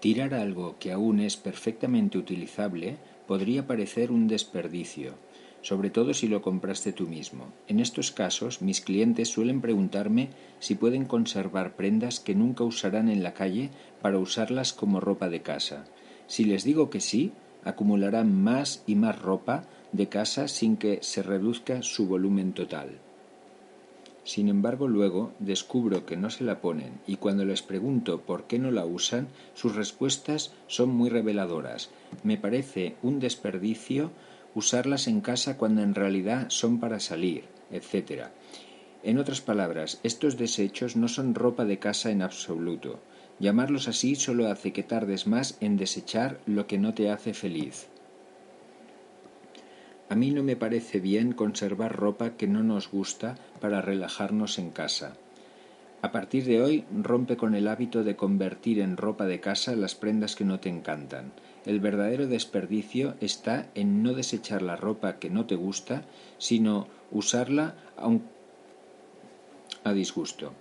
Tirar algo que aún es perfectamente utilizable podría parecer un desperdicio, sobre todo si lo compraste tú mismo. En estos casos, mis clientes suelen preguntarme si pueden conservar prendas que nunca usarán en la calle para usarlas como ropa de casa. Si les digo que sí, acumularán más y más ropa de casa sin que se reduzca su volumen total. Sin embargo, luego descubro que no se la ponen y cuando les pregunto por qué no la usan, sus respuestas son muy reveladoras. Me parece un desperdicio usarlas en casa cuando en realidad son para salir, etc. En otras palabras, estos desechos no son ropa de casa en absoluto. Llamarlos así solo hace que tardes más en desechar lo que no te hace feliz. A mí no me parece bien conservar ropa que no nos gusta para relajarnos en casa. A partir de hoy rompe con el hábito de convertir en ropa de casa las prendas que no te encantan. El verdadero desperdicio está en no desechar la ropa que no te gusta, sino usarla a disgusto.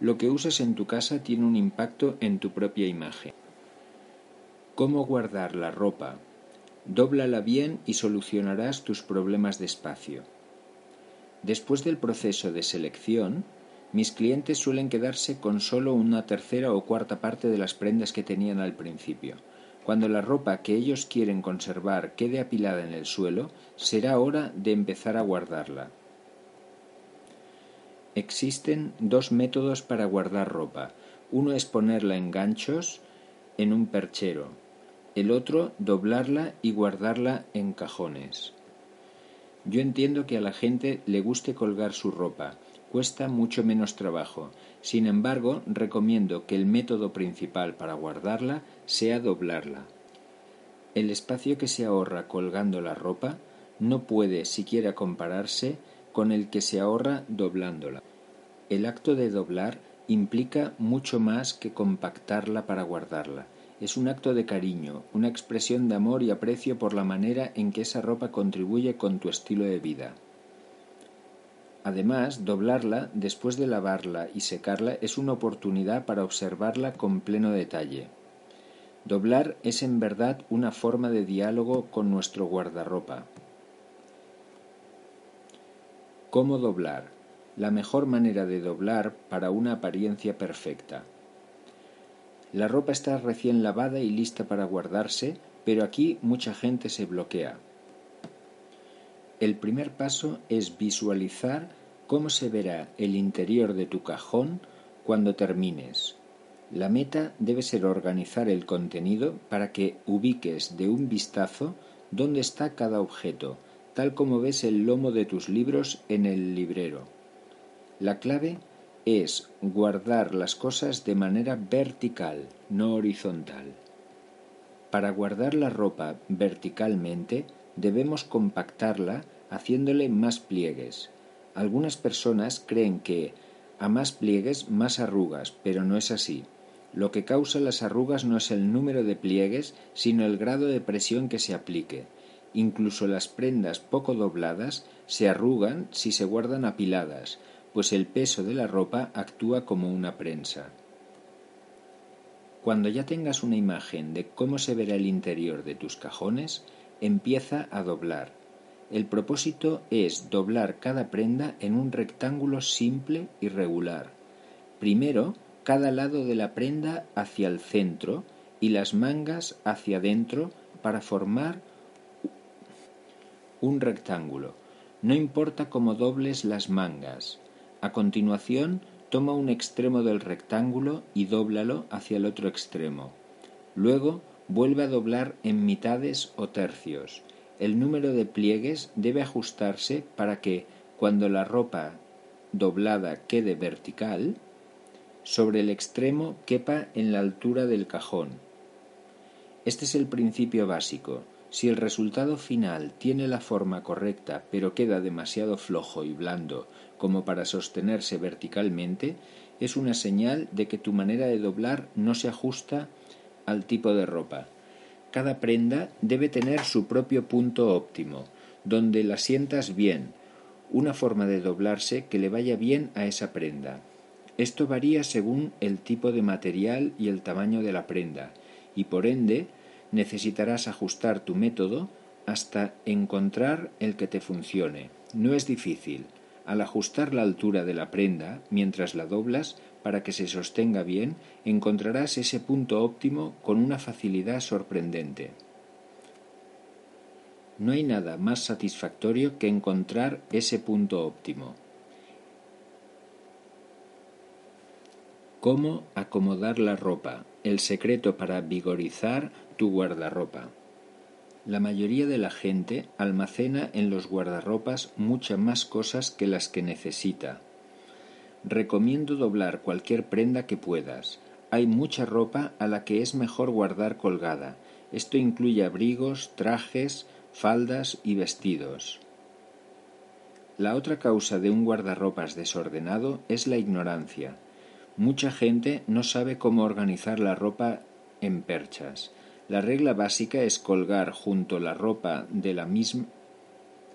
Lo que usas en tu casa tiene un impacto en tu propia imagen. ¿Cómo guardar la ropa Dóblala bien y solucionarás tus problemas de espacio. Después del proceso de selección, mis clientes suelen quedarse con solo una tercera o cuarta parte de las prendas que tenían al principio. Cuando la ropa que ellos quieren conservar quede apilada en el suelo, será hora de empezar a guardarla. Existen dos métodos para guardar ropa. Uno es ponerla en ganchos en un perchero, el otro doblarla y guardarla en cajones. Yo entiendo que a la gente le guste colgar su ropa, cuesta mucho menos trabajo. Sin embargo, recomiendo que el método principal para guardarla sea doblarla. El espacio que se ahorra colgando la ropa no puede siquiera compararse con el que se ahorra doblándola. El acto de doblar implica mucho más que compactarla para guardarla es un acto de cariño, una expresión de amor y aprecio por la manera en que esa ropa contribuye con tu estilo de vida. Además, doblarla después de lavarla y secarla es una oportunidad para observarla con pleno detalle. Doblar es en verdad una forma de diálogo con nuestro guardarropa. ¿Cómo doblar? La mejor manera de doblar para una apariencia perfecta. La ropa está recién lavada y lista para guardarse, pero aquí mucha gente se bloquea. El primer paso es visualizar cómo se verá el interior de tu cajón cuando termines. La meta debe ser organizar el contenido para que ubiques de un vistazo dónde está cada objeto, tal como ves el lomo de tus libros en el librero. La clave es guardar las cosas de manera vertical, no horizontal. Para guardar la ropa verticalmente debemos compactarla haciéndole más pliegues. Algunas personas creen que a más pliegues más arrugas, pero no es así. Lo que causa las arrugas no es el número de pliegues, sino el grado de presión que se aplique. Incluso las prendas poco dobladas se arrugan si se guardan apiladas, pues el peso de la ropa actúa como una prensa. Cuando ya tengas una imagen de cómo se verá el interior de tus cajones, empieza a doblar. El propósito es doblar cada prenda en un rectángulo simple y regular. Primero, cada lado de la prenda hacia el centro y las mangas hacia adentro para formar un rectángulo. No importa cómo dobles las mangas, a continuación, toma un extremo del rectángulo y dóblalo hacia el otro extremo. Luego, vuelve a doblar en mitades o tercios. El número de pliegues debe ajustarse para que, cuando la ropa doblada quede vertical, sobre el extremo quepa en la altura del cajón. Este es el principio básico. Si el resultado final tiene la forma correcta pero queda demasiado flojo y blando como para sostenerse verticalmente, es una señal de que tu manera de doblar no se ajusta al tipo de ropa. Cada prenda debe tener su propio punto óptimo, donde la sientas bien, una forma de doblarse que le vaya bien a esa prenda. Esto varía según el tipo de material y el tamaño de la prenda, y por ende necesitarás ajustar tu método hasta encontrar el que te funcione. No es difícil. Al ajustar la altura de la prenda mientras la doblas para que se sostenga bien, encontrarás ese punto óptimo con una facilidad sorprendente. No hay nada más satisfactorio que encontrar ese punto óptimo. ¿Cómo acomodar la ropa? El secreto para vigorizar tu guardarropa. La mayoría de la gente almacena en los guardarropas muchas más cosas que las que necesita. Recomiendo doblar cualquier prenda que puedas. Hay mucha ropa a la que es mejor guardar colgada. Esto incluye abrigos, trajes, faldas y vestidos. La otra causa de un guardarropas desordenado es la ignorancia. Mucha gente no sabe cómo organizar la ropa en perchas. La regla básica es colgar junto la ropa de la misma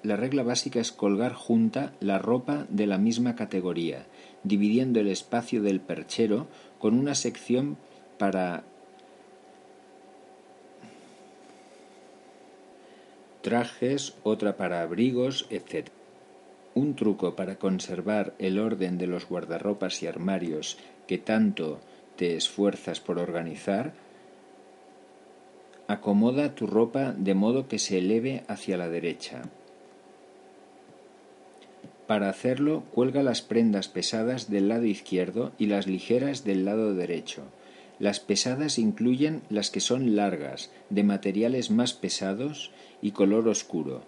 la regla básica es colgar junta la ropa de la misma categoría, dividiendo el espacio del perchero con una sección para trajes, otra para abrigos, etc. Un truco para conservar el orden de los guardarropas y armarios que tanto te esfuerzas por organizar Acomoda tu ropa de modo que se eleve hacia la derecha. Para hacerlo, cuelga las prendas pesadas del lado izquierdo y las ligeras del lado derecho. Las pesadas incluyen las que son largas, de materiales más pesados y color oscuro.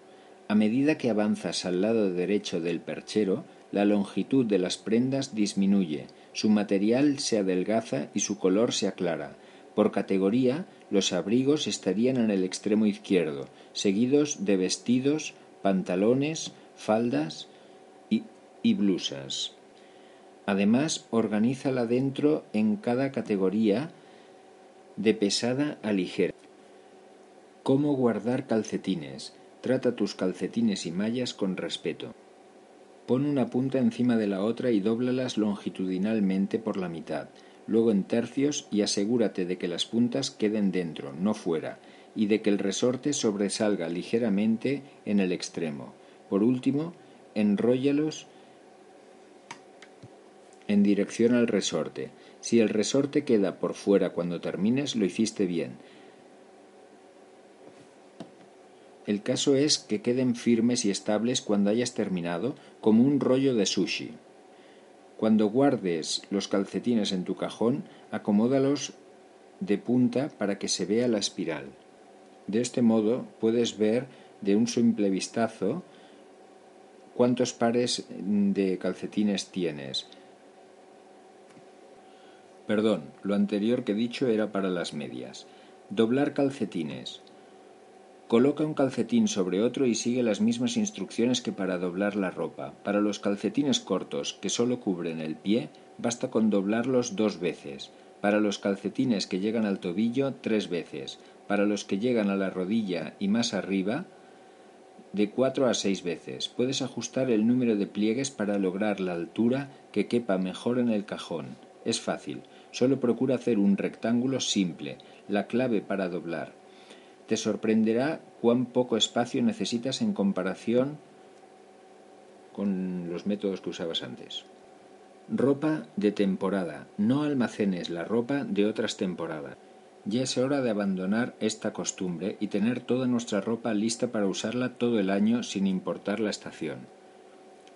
A medida que avanzas al lado derecho del perchero, la longitud de las prendas disminuye, su material se adelgaza y su color se aclara. Por categoría, los abrigos estarían en el extremo izquierdo, seguidos de vestidos, pantalones, faldas y, blusas. Además, organízala dentro en cada categoría de pesada a ligera. ¿Cómo guardar calcetines? Trata tus calcetines y mallas con respeto. Pon una punta encima de la otra y dóblalas longitudinalmente por la mitad luego en tercios y asegúrate de que las puntas queden dentro, no fuera, y de que el resorte sobresalga ligeramente en el extremo. Por último, enróllalos en dirección al resorte. Si el resorte queda por fuera cuando termines, lo hiciste bien. El caso es que queden firmes y estables cuando hayas terminado, como un rollo de sushi. Cuando guardes los calcetines en tu cajón, acomódalos de punta para que se vea la espiral. De este modo puedes ver de un simple vistazo cuántos pares de calcetines tienes. Perdón, lo anterior que he dicho era para las medias. Doblar calcetines. Coloca un calcetín sobre otro y sigue las mismas instrucciones que para doblar la ropa. Para los calcetines cortos, que solo cubren el pie, basta con doblarlos dos veces. Para los calcetines que llegan al tobillo, tres veces. Para los que llegan a la rodilla y más arriba, de cuatro a seis veces. Puedes ajustar el número de pliegues para lograr la altura que quepa mejor en el cajón. Es fácil. Solo procura hacer un rectángulo simple. La clave para doblar te sorprenderá cuán poco espacio necesitas en comparación con los métodos que usabas antes. Ropa de temporada. No almacenes la ropa de otras temporadas. Ya es hora de abandonar esta costumbre y tener toda nuestra ropa lista para usarla todo el año sin importar la estación.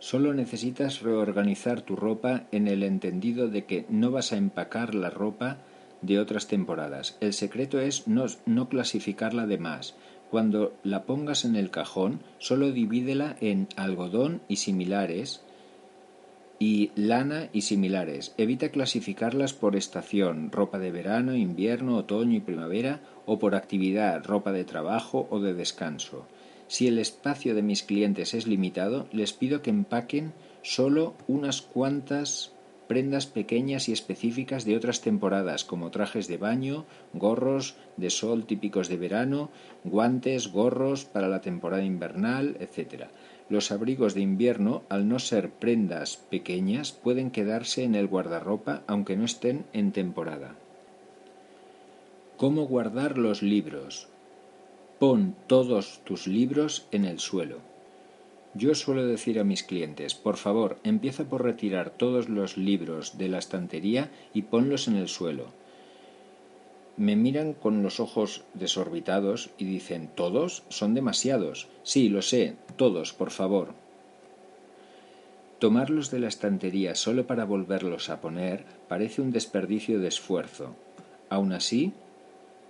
Solo necesitas reorganizar tu ropa en el entendido de que no vas a empacar la ropa de otras temporadas. El secreto es no, no clasificarla de más. Cuando la pongas en el cajón, solo divídela en algodón y similares y lana y similares. Evita clasificarlas por estación, ropa de verano, invierno, otoño y primavera, o por actividad, ropa de trabajo o de descanso. Si el espacio de mis clientes es limitado, les pido que empaquen solo unas cuantas prendas pequeñas y específicas de otras temporadas, como trajes de baño, gorros de sol típicos de verano, guantes, gorros para la temporada invernal, etc. Los abrigos de invierno, al no ser prendas pequeñas, pueden quedarse en el guardarropa aunque no estén en temporada. ¿Cómo guardar los libros? Pon todos tus libros en el suelo. Yo suelo decir a mis clientes, por favor, empieza por retirar todos los libros de la estantería y ponlos en el suelo. Me miran con los ojos desorbitados y dicen, ¿todos? Son demasiados. Sí, lo sé, todos, por favor. Tomarlos de la estantería solo para volverlos a poner parece un desperdicio de esfuerzo. Aun así,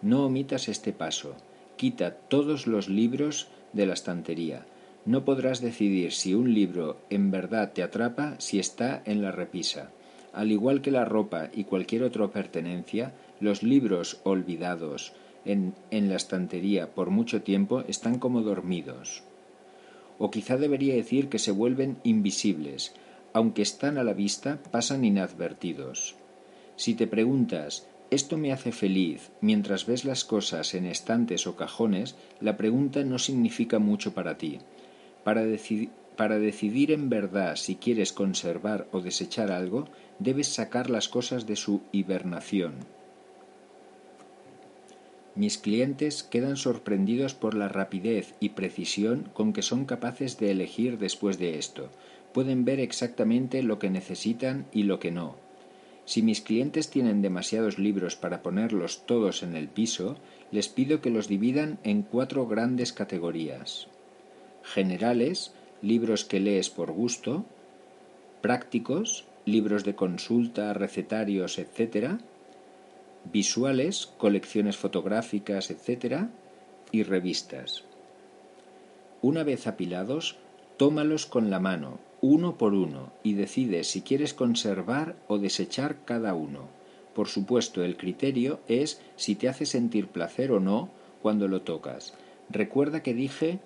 no omitas este paso. Quita todos los libros de la estantería. No podrás decidir si un libro en verdad te atrapa si está en la repisa. Al igual que la ropa y cualquier otra pertenencia, los libros olvidados en, en la estantería por mucho tiempo están como dormidos o quizá debería decir que se vuelven invisibles, aunque están a la vista, pasan inadvertidos. Si te preguntas ¿esto me hace feliz mientras ves las cosas en estantes o cajones? La pregunta no significa mucho para ti. Para, decidir en verdad si quieres conservar o desechar algo, debes sacar las cosas de su hibernación mis clientes quedan sorprendidos por la rapidez y precisión con que son capaces de elegir después de esto. Pueden ver exactamente lo que necesitan y lo que no. Si mis clientes tienen demasiados libros para ponerlos todos en el piso, les pido que los dividan en cuatro grandes categorías. Generales, libros que lees por gusto, prácticos, libros de consulta, recetarios, etc., visuales, colecciones fotográficas, etc., y revistas. Una vez apilados, tómalos con la mano, uno por uno, y decide si quieres conservar o desechar cada uno. Por supuesto, el criterio es si te hace sentir placer o no cuando lo tocas. Recuerda que dije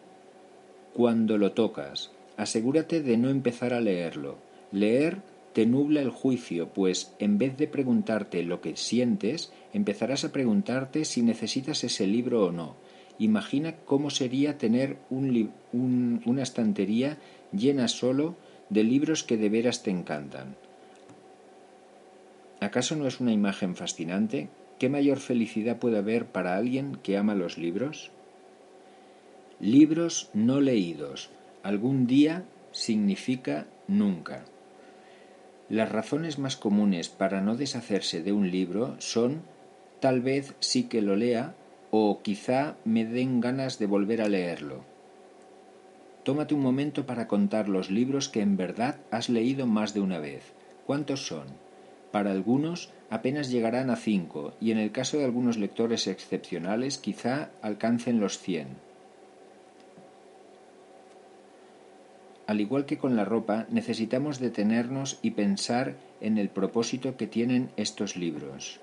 cuando lo tocas. Asegúrate de no empezar a leerlo. Leer te nubla el juicio, pues en vez de preguntarte lo que sientes, empezarás a preguntarte si necesitas ese libro o no. Imagina cómo sería tener una estantería llena solo de libros que de veras te encantan. ¿Acaso no es una imagen fascinante? ¿Qué mayor felicidad puede haber para alguien que ama los libros? Libros no leídos. Algún día significa nunca. Las razones más comunes para no deshacerse de un libro son tal vez sí que lo lea o quizá me den ganas de volver a leerlo. Tómate un momento para contar los libros que en verdad has leído más de una vez. ¿Cuántos son? Para algunos apenas llegarán a cinco y en el caso de algunos lectores excepcionales quizá alcancen los cien. Al igual que con la ropa, necesitamos detenernos y pensar en el propósito que tienen estos libros.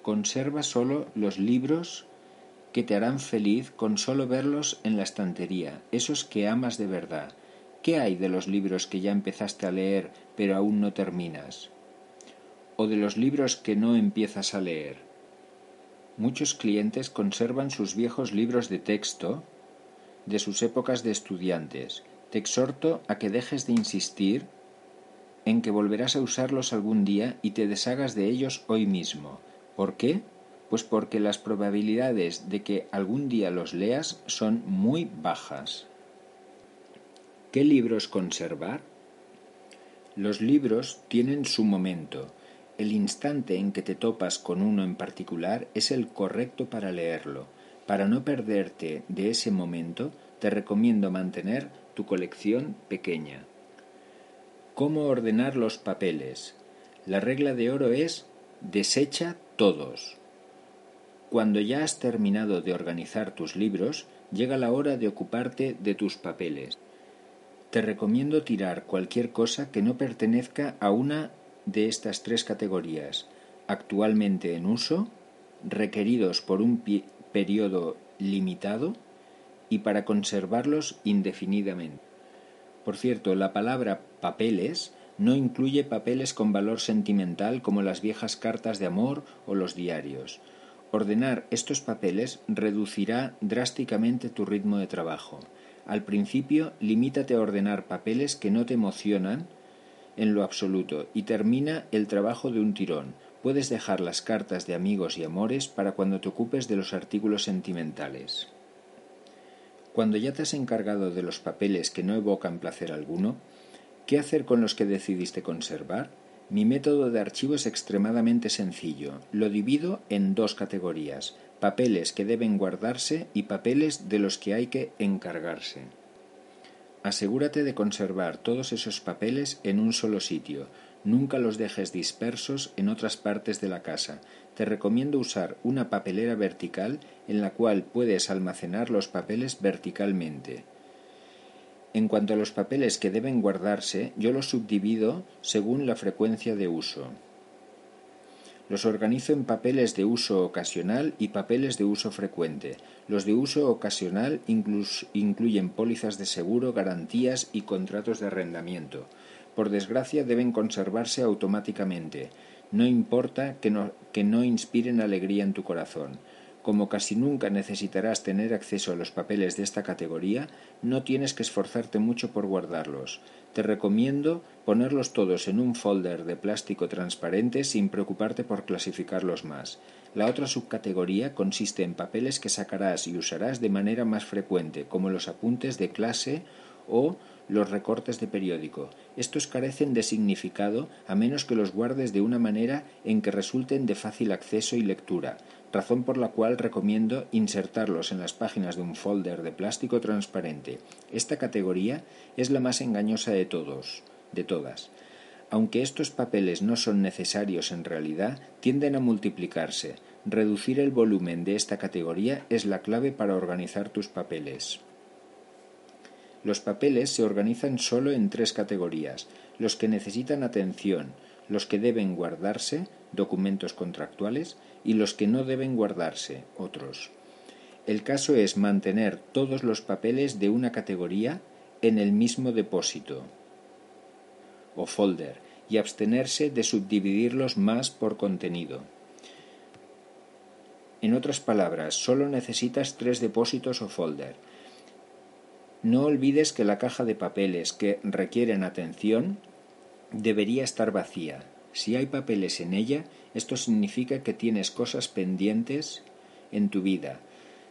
Conserva solo los libros que te harán feliz con solo verlos en la estantería, esos que amas de verdad. ¿Qué hay de los libros que ya empezaste a leer pero aún no terminas? ¿O de los libros que no empiezas a leer? Muchos clientes conservan sus viejos libros de texto de sus épocas de estudiantes. Te exhorto a que dejes de insistir en que volverás a usarlos algún día y te deshagas de ellos hoy mismo. ¿Por qué? Pues porque las probabilidades de que algún día los leas son muy bajas. ¿Qué libros conservar? Los libros tienen su momento. El instante en que te topas con uno en particular es el correcto para leerlo para no perderte de ese momento, te recomiendo mantener tu colección pequeña. ¿Cómo ordenar los papeles? La regla de oro es desecha todos. Cuando ya has terminado de organizar tus libros, llega la hora de ocuparte de tus papeles. Te recomiendo tirar cualquier cosa que no pertenezca a una de estas tres categorías, actualmente en uso, requeridos por un periodo limitado y para conservarlos indefinidamente. Por cierto, la palabra papeles no incluye papeles con valor sentimental como las viejas cartas de amor o los diarios. Ordenar estos papeles reducirá drásticamente tu ritmo de trabajo. Al principio, limítate a ordenar papeles que no te emocionan en lo absoluto y termina el trabajo de un tirón. Puedes dejar las cartas de amigos y amores para cuando te ocupes de los artículos sentimentales. Cuando ya te has encargado de los papeles que no evocan placer alguno, ¿qué hacer con los que decidiste conservar? Mi método de archivo es extremadamente sencillo. Lo divido en dos categorías, papeles que deben guardarse y papeles de los que hay que encargarse. Asegúrate de conservar todos esos papeles en un solo sitio, Nunca los dejes dispersos en otras partes de la casa. Te recomiendo usar una papelera vertical en la cual puedes almacenar los papeles verticalmente. En cuanto a los papeles que deben guardarse, yo los subdivido según la frecuencia de uso. Los organizo en papeles de uso ocasional y papeles de uso frecuente. Los de uso ocasional incluyen pólizas de seguro, garantías y contratos de arrendamiento por desgracia deben conservarse automáticamente. No importa que no, que no inspiren alegría en tu corazón. Como casi nunca necesitarás tener acceso a los papeles de esta categoría, no tienes que esforzarte mucho por guardarlos. Te recomiendo ponerlos todos en un folder de plástico transparente sin preocuparte por clasificarlos más. La otra subcategoría consiste en papeles que sacarás y usarás de manera más frecuente, como los apuntes de clase o los recortes de periódico. Estos carecen de significado a menos que los guardes de una manera en que resulten de fácil acceso y lectura, razón por la cual recomiendo insertarlos en las páginas de un folder de plástico transparente. Esta categoría es la más engañosa de todos, de todas. Aunque estos papeles no son necesarios en realidad, tienden a multiplicarse. Reducir el volumen de esta categoría es la clave para organizar tus papeles. Los papeles se organizan solo en tres categorías, los que necesitan atención, los que deben guardarse, documentos contractuales, y los que no deben guardarse, otros. El caso es mantener todos los papeles de una categoría en el mismo depósito o folder y abstenerse de subdividirlos más por contenido. En otras palabras, solo necesitas tres depósitos o folder, no olvides que la caja de papeles que requieren atención debería estar vacía. Si hay papeles en ella, esto significa que tienes cosas pendientes en tu vida,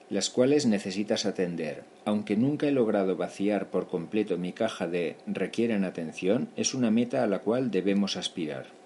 las cuales necesitas atender. Aunque nunca he logrado vaciar por completo mi caja de requieren atención, es una meta a la cual debemos aspirar.